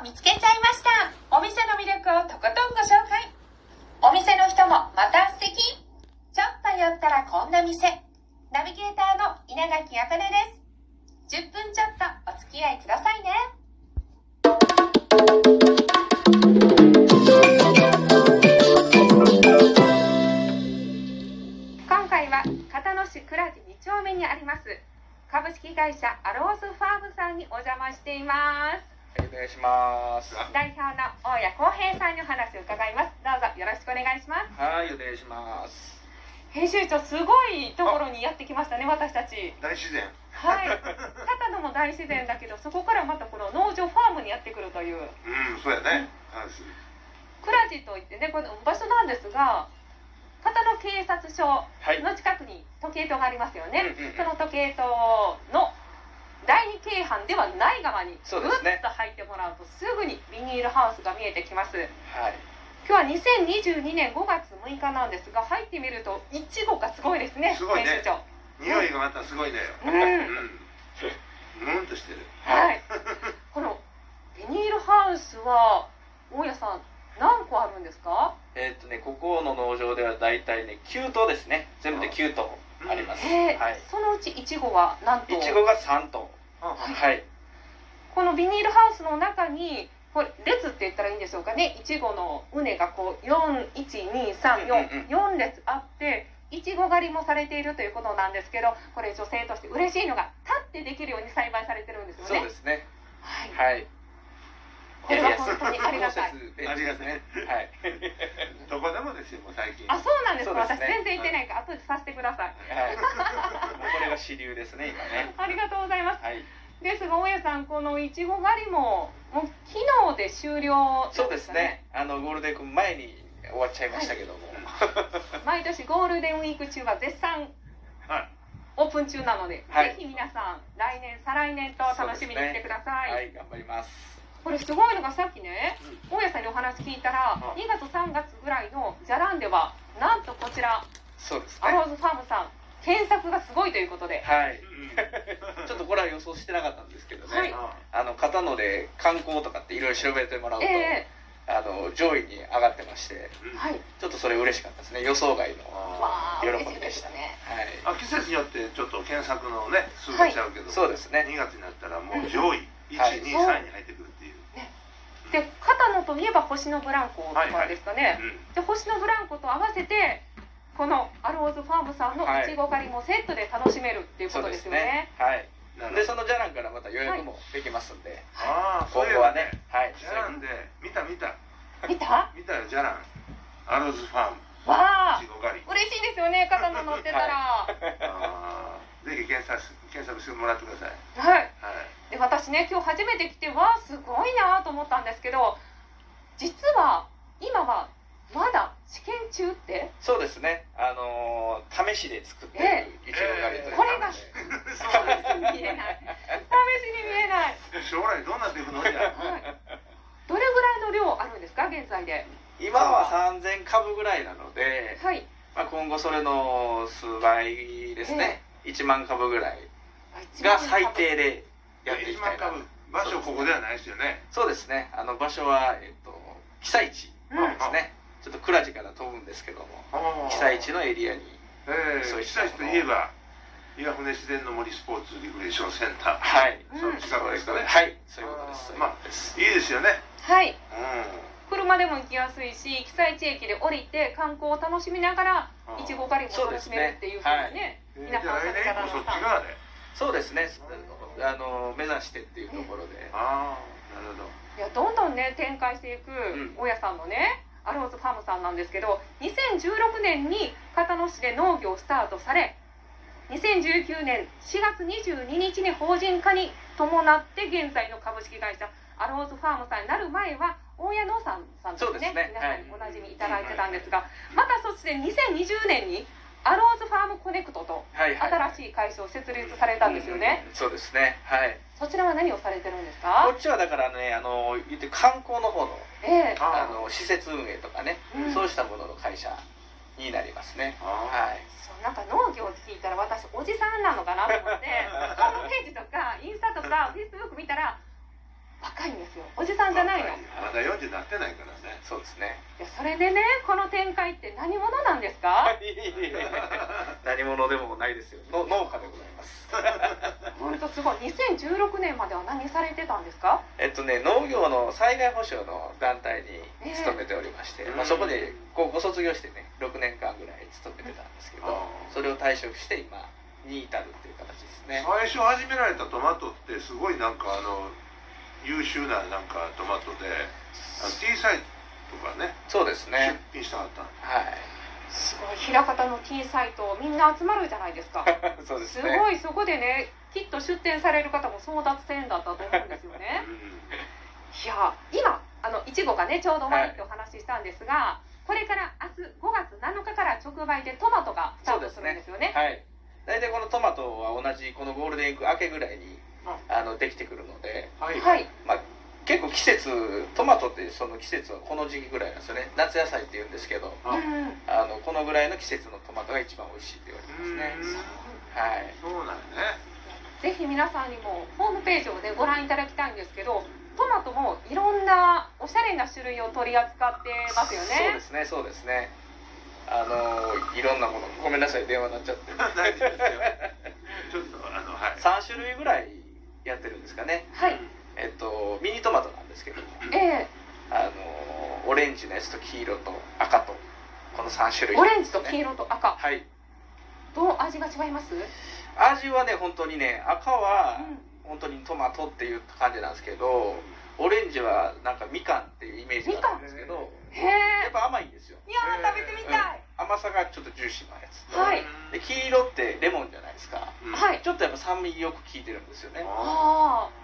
を見つけちゃいました。お店の魅力をとことんご紹介。お店の人もまた素敵。ちょっと寄ったらこんな店。ナビゲーターの稲垣あかねです。10分ちょっとお付き合いくださいね。今回は片野市倉地2丁目にあります。株式会社アローズファームさんにお邪魔しています。はい、お願いします。代表の大谷康平さんにお話を伺います。どうぞよろしくお願いします。はい、お願いします。編集長すごいところにやってきましたね私たち。大自然。はい。片野も大自然だけどそこからまたこの農場ファームにやってくるという。うんそうやね。あす倉地といってねこの場所なんですが片野警察署はい。の近くに時計塔がありますよね、うんうんうん。その時計塔の第二京阪ではない側にぐっと入ってもらうとすぐにビニールハウスが見えてきます。はい。今日は2022年5月6日なんですが入ってみるといちごがすごいですねすごいね。編集長。匂いがまたすごいんだようん。うんムンとしてる。はい。このビニールハウスは大家さん何個あるんですか？えーっとね、ここの農場ではだいたいね、9頭ですね。全部で9頭あります。えー。はい。そのうちいちごは何といちごが3はい。このビニールハウスの中にこれ列って言ったらいいんでしょうかね。いちごの畝がこう41234列あっていちご狩りもされているということなんですけどこれ女性として嬉しいのが立ってできるように栽培されてるんですよね。そうですね。はい。はい。これは本当に ありがたい。ありがたい。はい。どこでもですよ最近。あそうなんですか。私全然行ってないから後でさせてください 主流ですね、今ね。ありがとうございますはい。ですが大家さんこのいちご狩りももう昨日で終了そうですね。あの、ゴールデンウィーク前に終わっちゃいましたけども。毎年ゴールデンウィーク中は絶賛はいオープン中なので、はいぜひ皆さん来年再来年と楽しみにしてください、はい、頑張ります。これすごいのがさっきね大家さんにお話聞いたらうん2月3月ぐらいのじゃらんではなんとこちらそうですね。アローズファームさん検索がすごいということで。はい。うん。ちょっとこれは予想してなかったんですけどね。はい。ああの片野で観光とかっていろいろ調べてもらうと、えあの上位に上がってましてはい。ちょっとそれ嬉しかったですね。予想外の喜びでしたね。はい。あ季節によってちょっと検索のね数がしちゃうけどそうですね。2月になったらもう上位はい。123位に入ってくるっていう。で片野といえば星のブランコとかですかね、うん。で星のブランコと合わせてこのアローズファームさんのい。ちご狩りもセットで楽しめるっていうことですよね。はい。なるほど。でそのじゃらんからまた予約もできますんで、ああそうい。う今後はね。はい。じゃらんで。見た見た。見た？見たよじゃらんアローズファーム。わあ。いちご狩り。嬉しいですよね肩の乗ってたら。あー。ぜひ検索検索してもらってください。はい。はい。で私ね今日初めて来てわあすごいなと思ったんですけど実は今はまだ試験中って？そうですね。あのー試しで作ってるえいちご狩りというこれがそうなんです見えない。試しに見えない、将来どうなっていくのじゃはい、どれぐらいの量あるんですか？現在で。今は3000株ぐらいなので、はい。まあ、今後それの数倍ですね、1万株ぐらいが最低でやっていき1たいな万株。場所ここではないですよね。そうですね。あの場所は、えっと、被災地うんですねちょっと倉地から飛ぶんですけども被災地のエリアに。えそういっ被災地といえば岩船自然の森スポーツリクレーションセンター。はい。うん。その近くですかね。はい。そういうことです。まあいいですよね。はい。うん。車でも行きやすいし被災地駅で降りて観光を楽しみながらいちご狩りも楽しめるっていうふうにねえー皆さんそっち側で？そうですね。あの目指してっていうところで。ああなるほど。いやどんどんね展開していくん。大家さんのねアローズファームさんなんですけど2016年に片野市で農業をスタートされ2019年4月22日に法人化に伴って現在の株式会社アローズファームさんになる前は大矢農産さんですね。ね。皆さんにおなじみいただいてたんですが、またそして2020年にアローズファームコネクトと新しい会社を設立されたんですよね、そうですね。はい。そちらは何をされてるんですか？こっちはだからねあの言って観光の方のええ。あの施設運営とかね、うん。そうしたものの会社になりますね。あはい。そうなんか農業って聞いたら私おじさんなのかなと思って ホームページとかインスタとか フェイスブック見たら若いんですよ。おじさんじゃないの。い。まだ40になってないから。ねそうですね。やそれでねこの展開って何者なんですか？何者でもないですよの農家でございます。本当すごい。2016年までは何されてたんですか？えっとね農業の災害保障の団体に勤めておりまして、ええまあ、そこで高校卒業してね6年間ぐらい勤めてたんですけど、それを退職して今に至るっていう形ですね。最初始められたトマトってすごいなんかあの優秀ななんかトマトであの T サイトとかね。そうですね。出品したかったの。はい。すごい平方の T サイトみんな集まるじゃないですか。そうですね。すごいそこでねきっと出店される方も争奪戦だったと思うんですよね。いや今あのいちごがねちょうど終わりってお話ししたんですが、これから明日5月7日から直売でトマトがスタートするんですよね。はい。大体このトマトは同じこのゴールデンウィーク明けぐらいにあのできてくるので、はいはい。まあ、結構季節トマトってその季節はこの時期ぐらいなんですよね。夏野菜って言うんですけどあのこのぐらいの季節のトマトが一番美味しいって言われてますね。うんはい。そうなんやねぜひ皆さんにもホームページをねご覧いただきたいんですけどトマトもいろんなおしゃれな種類を取り扱ってますよそうねですねそうですね。あのいろんなものごめんなさい電話になっちゃって。大丈夫ですよ。ちょっとあのはい。3種類ぐらいやってるんですかね。はいえっとミニトマトなんですけどもえあのオレンジのやつと黄色と赤とこの3種類、えオレンジと黄色と赤。はい。どう味が違います、味はね本当にね赤はう本当にトマトっていう感じなんですけどオレンジはなんかみかんっていうイメージがあるんですけどん、へやえっぱ甘いんですよ。いやー食べてみたい、甘さがちょっとジューシーなやつ。はい。で黄色ってレモンじゃないですか。うんはい。ちょっとやっぱ酸味よく効いてるんですよね。ああ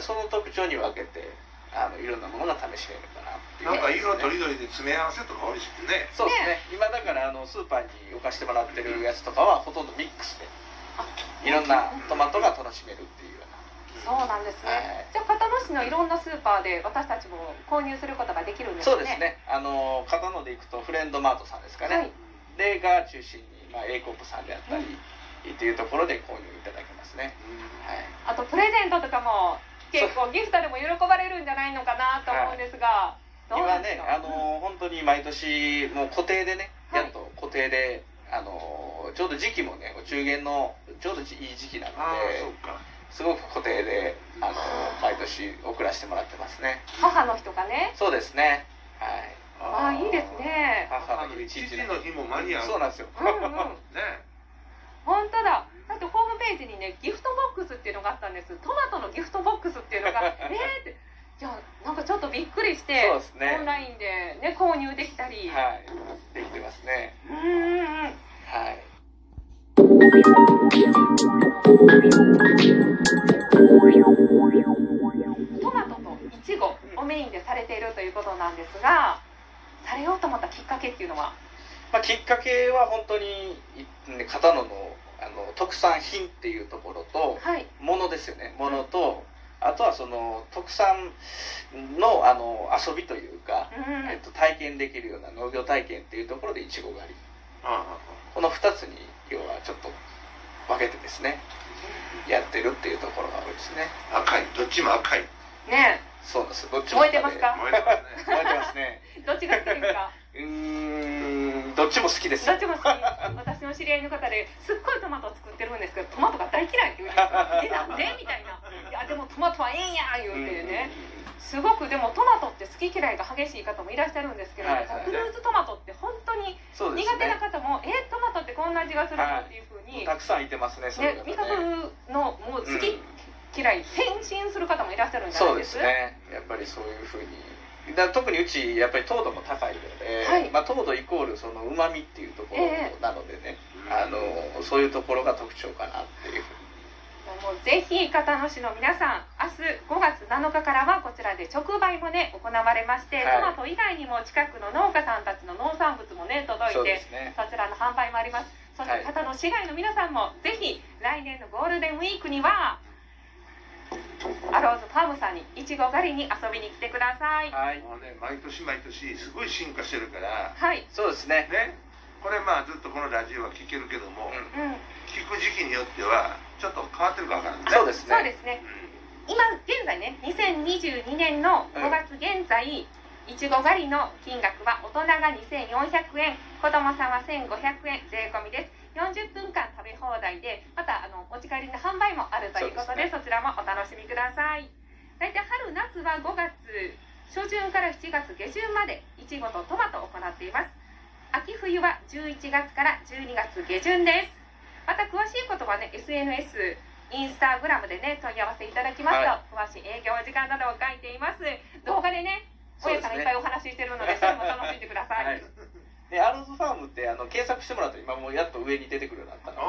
その特徴に分けてあのいろんなものが試しめるかなっていうなんか色とりりどりで詰め合わせとか美味しくね。そうですね。今だからあのスーパーに置かしてもらってるやつとかはほとんどミックスであいろんなトマトが楽しめるっていうような。そうなんですね、はい。じゃあ片野市のいろんなスーパーで私たちも購入することができるんですね。そうですね。あの片野で行くとフレンドマートさんですかね、はい。でが中心に、まあ、A コップさんであったり、っていうところで購入いただけますね。はい。あとプレゼントとかも結構ギフトでも喜ばれるんじゃないのかなと思うんですが、どう今ねあの本当に毎年もう固定でね、はい。やっと固定であのちょうど時期もねお中元のちょうどいい時期なのでそうか。すごく固定であの毎年送らせてもらってますね。母の日とかね。そうですね。はい。ああいいですね。母の日父の日も間に合う。そうなんですよ。うんうん。ね。本当だだってホームページにねギフトボックスっていうのがあったんです。トマトのギフトボックスっていうのが えーって。いやなんかちょっとびっくりしてね。オンラインでね購入できたり、はい。できてますね。うんうんうん。はい。トマトとイチゴをメインでされているということなんですがされようと思ったきっかけっていうのは？まあ、きっかけは本当にいね片野のあの特産品っていうところとはい。ものですよね。ものとあとはその特産のあの遊びというか、うん。えっと、体験できるような農業体験っていうところでいちご狩り。あこの2つに要はちょっと分けてですねやってるっていうところが多いですね。あ赤い。どっちも赤い。ねそうなんです。どっちも燃えてますか？燃えてますね。どっちが好きですか？うーんどっちも好きです。どっちも好き私の知り合いの方ですっごいトマト作ってるんですけどトマトが大嫌いって言うんですよえなんで？みたいな。いやでもトマトはええんや言うてね。すごくでもトマトって好き嫌いが激しい方もいらっしゃるんですけど、はいはいはい。フルーツトマトって本当に苦手なね方も、えトマトってこんな味がするのっていうふうに、たくさんいてますねそういうね、方味覚のもう好き嫌い変身する方もいらっしゃるんじゃなそでいうですすね。やっぱりそういうふうにだ特にうちやっぱり糖度も高いので、はいまあ、糖度イコールそのうまみっていうところえなのでね、あのそういうところが特徴かなっていうふうに。もうぜひ片野市の皆さん明日5月7日からはこちらで直売もね行われまして、はい。トマト以外にも近くの農家さんたちの農産物もね届いてですね。そちらの販売もあります。そしてはい。片野市外の皆さんもぜひ来年のゴールデンウィークにはアローズファームさんにいちご狩りに遊びに来てください。はい。もうね毎年毎年すごい進化してるから。はい。そうですね。ね。これまあずっとこのラジオは聞けるけども、うん。うん聞く時期によってはちょっと変わってるかわからんね。そうですね。そうですね。うん。今現在ね2022年の5月現在、いちご狩りの金額は大人が2400円子供さんは1500円税込みです40分間食べ放題でまたあの持ち帰りの販売もあるということでそちらもお楽しみください。大体春夏は5月初旬から7月下旬までいちごとトマトを行っています。秋冬は11月から12月下旬です。また詳しいことはね SNS インスタグラムでね問い合わせいただきますと、詳しい営業時間などを書いています。動画でね大家さんがいっぱいお話ししてるのでそれも楽しんでください、はいでアローズファームってあの検索してもらうと今もうやっと上に出てくるようになったので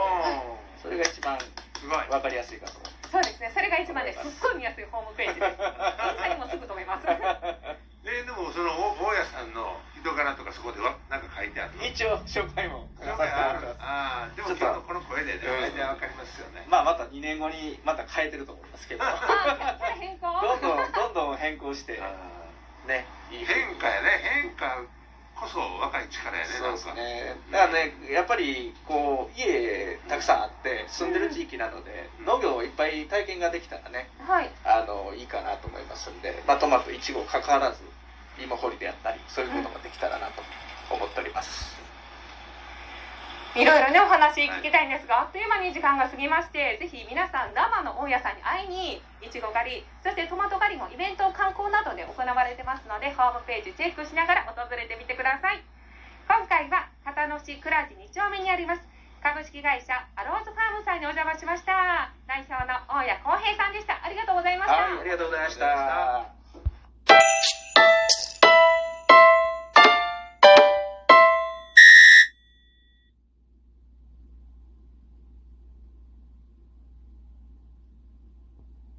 おそれが一番すごい。わかりやすいかと。思いますそうですね。それが一番ねすっごい見やすいホームページ。ですイもすぐ飛べます。ででもそのお大家さんの人柄とかそこではなんか書いてあるの？一応紹介も書かせてもらってます。ああでもちょっと今日のこの声でねうん。大体わかりますよね。まあまた2年後にまた変えてると思いますけど。どんどんどんどん変更してあね変化やね。変化こそ若い力やねそうですね。だからねやっぱりこう家たくさんあって住んでる地域なのでうん。農業をいっぱい体験ができたらねはい。あのいいかなと思いますんで、まあ、トマトいちご関わらず芋掘りであったりそういうことができたらなと思っております、い。ろいろねお話聞きたいんですが、あっという間に時間が過ぎましてぜひ皆さん生の大家さんに会いにいちご狩りそしてトマト狩りもイベント観光などで行われてますのでホームページチェックしながら訪れてみてください。今回は片野市倉地2丁目にあります株式会社アローズファームさんにお邪魔しました。代表の大家康平さんでした。ありがとうございました、はいありがとうございました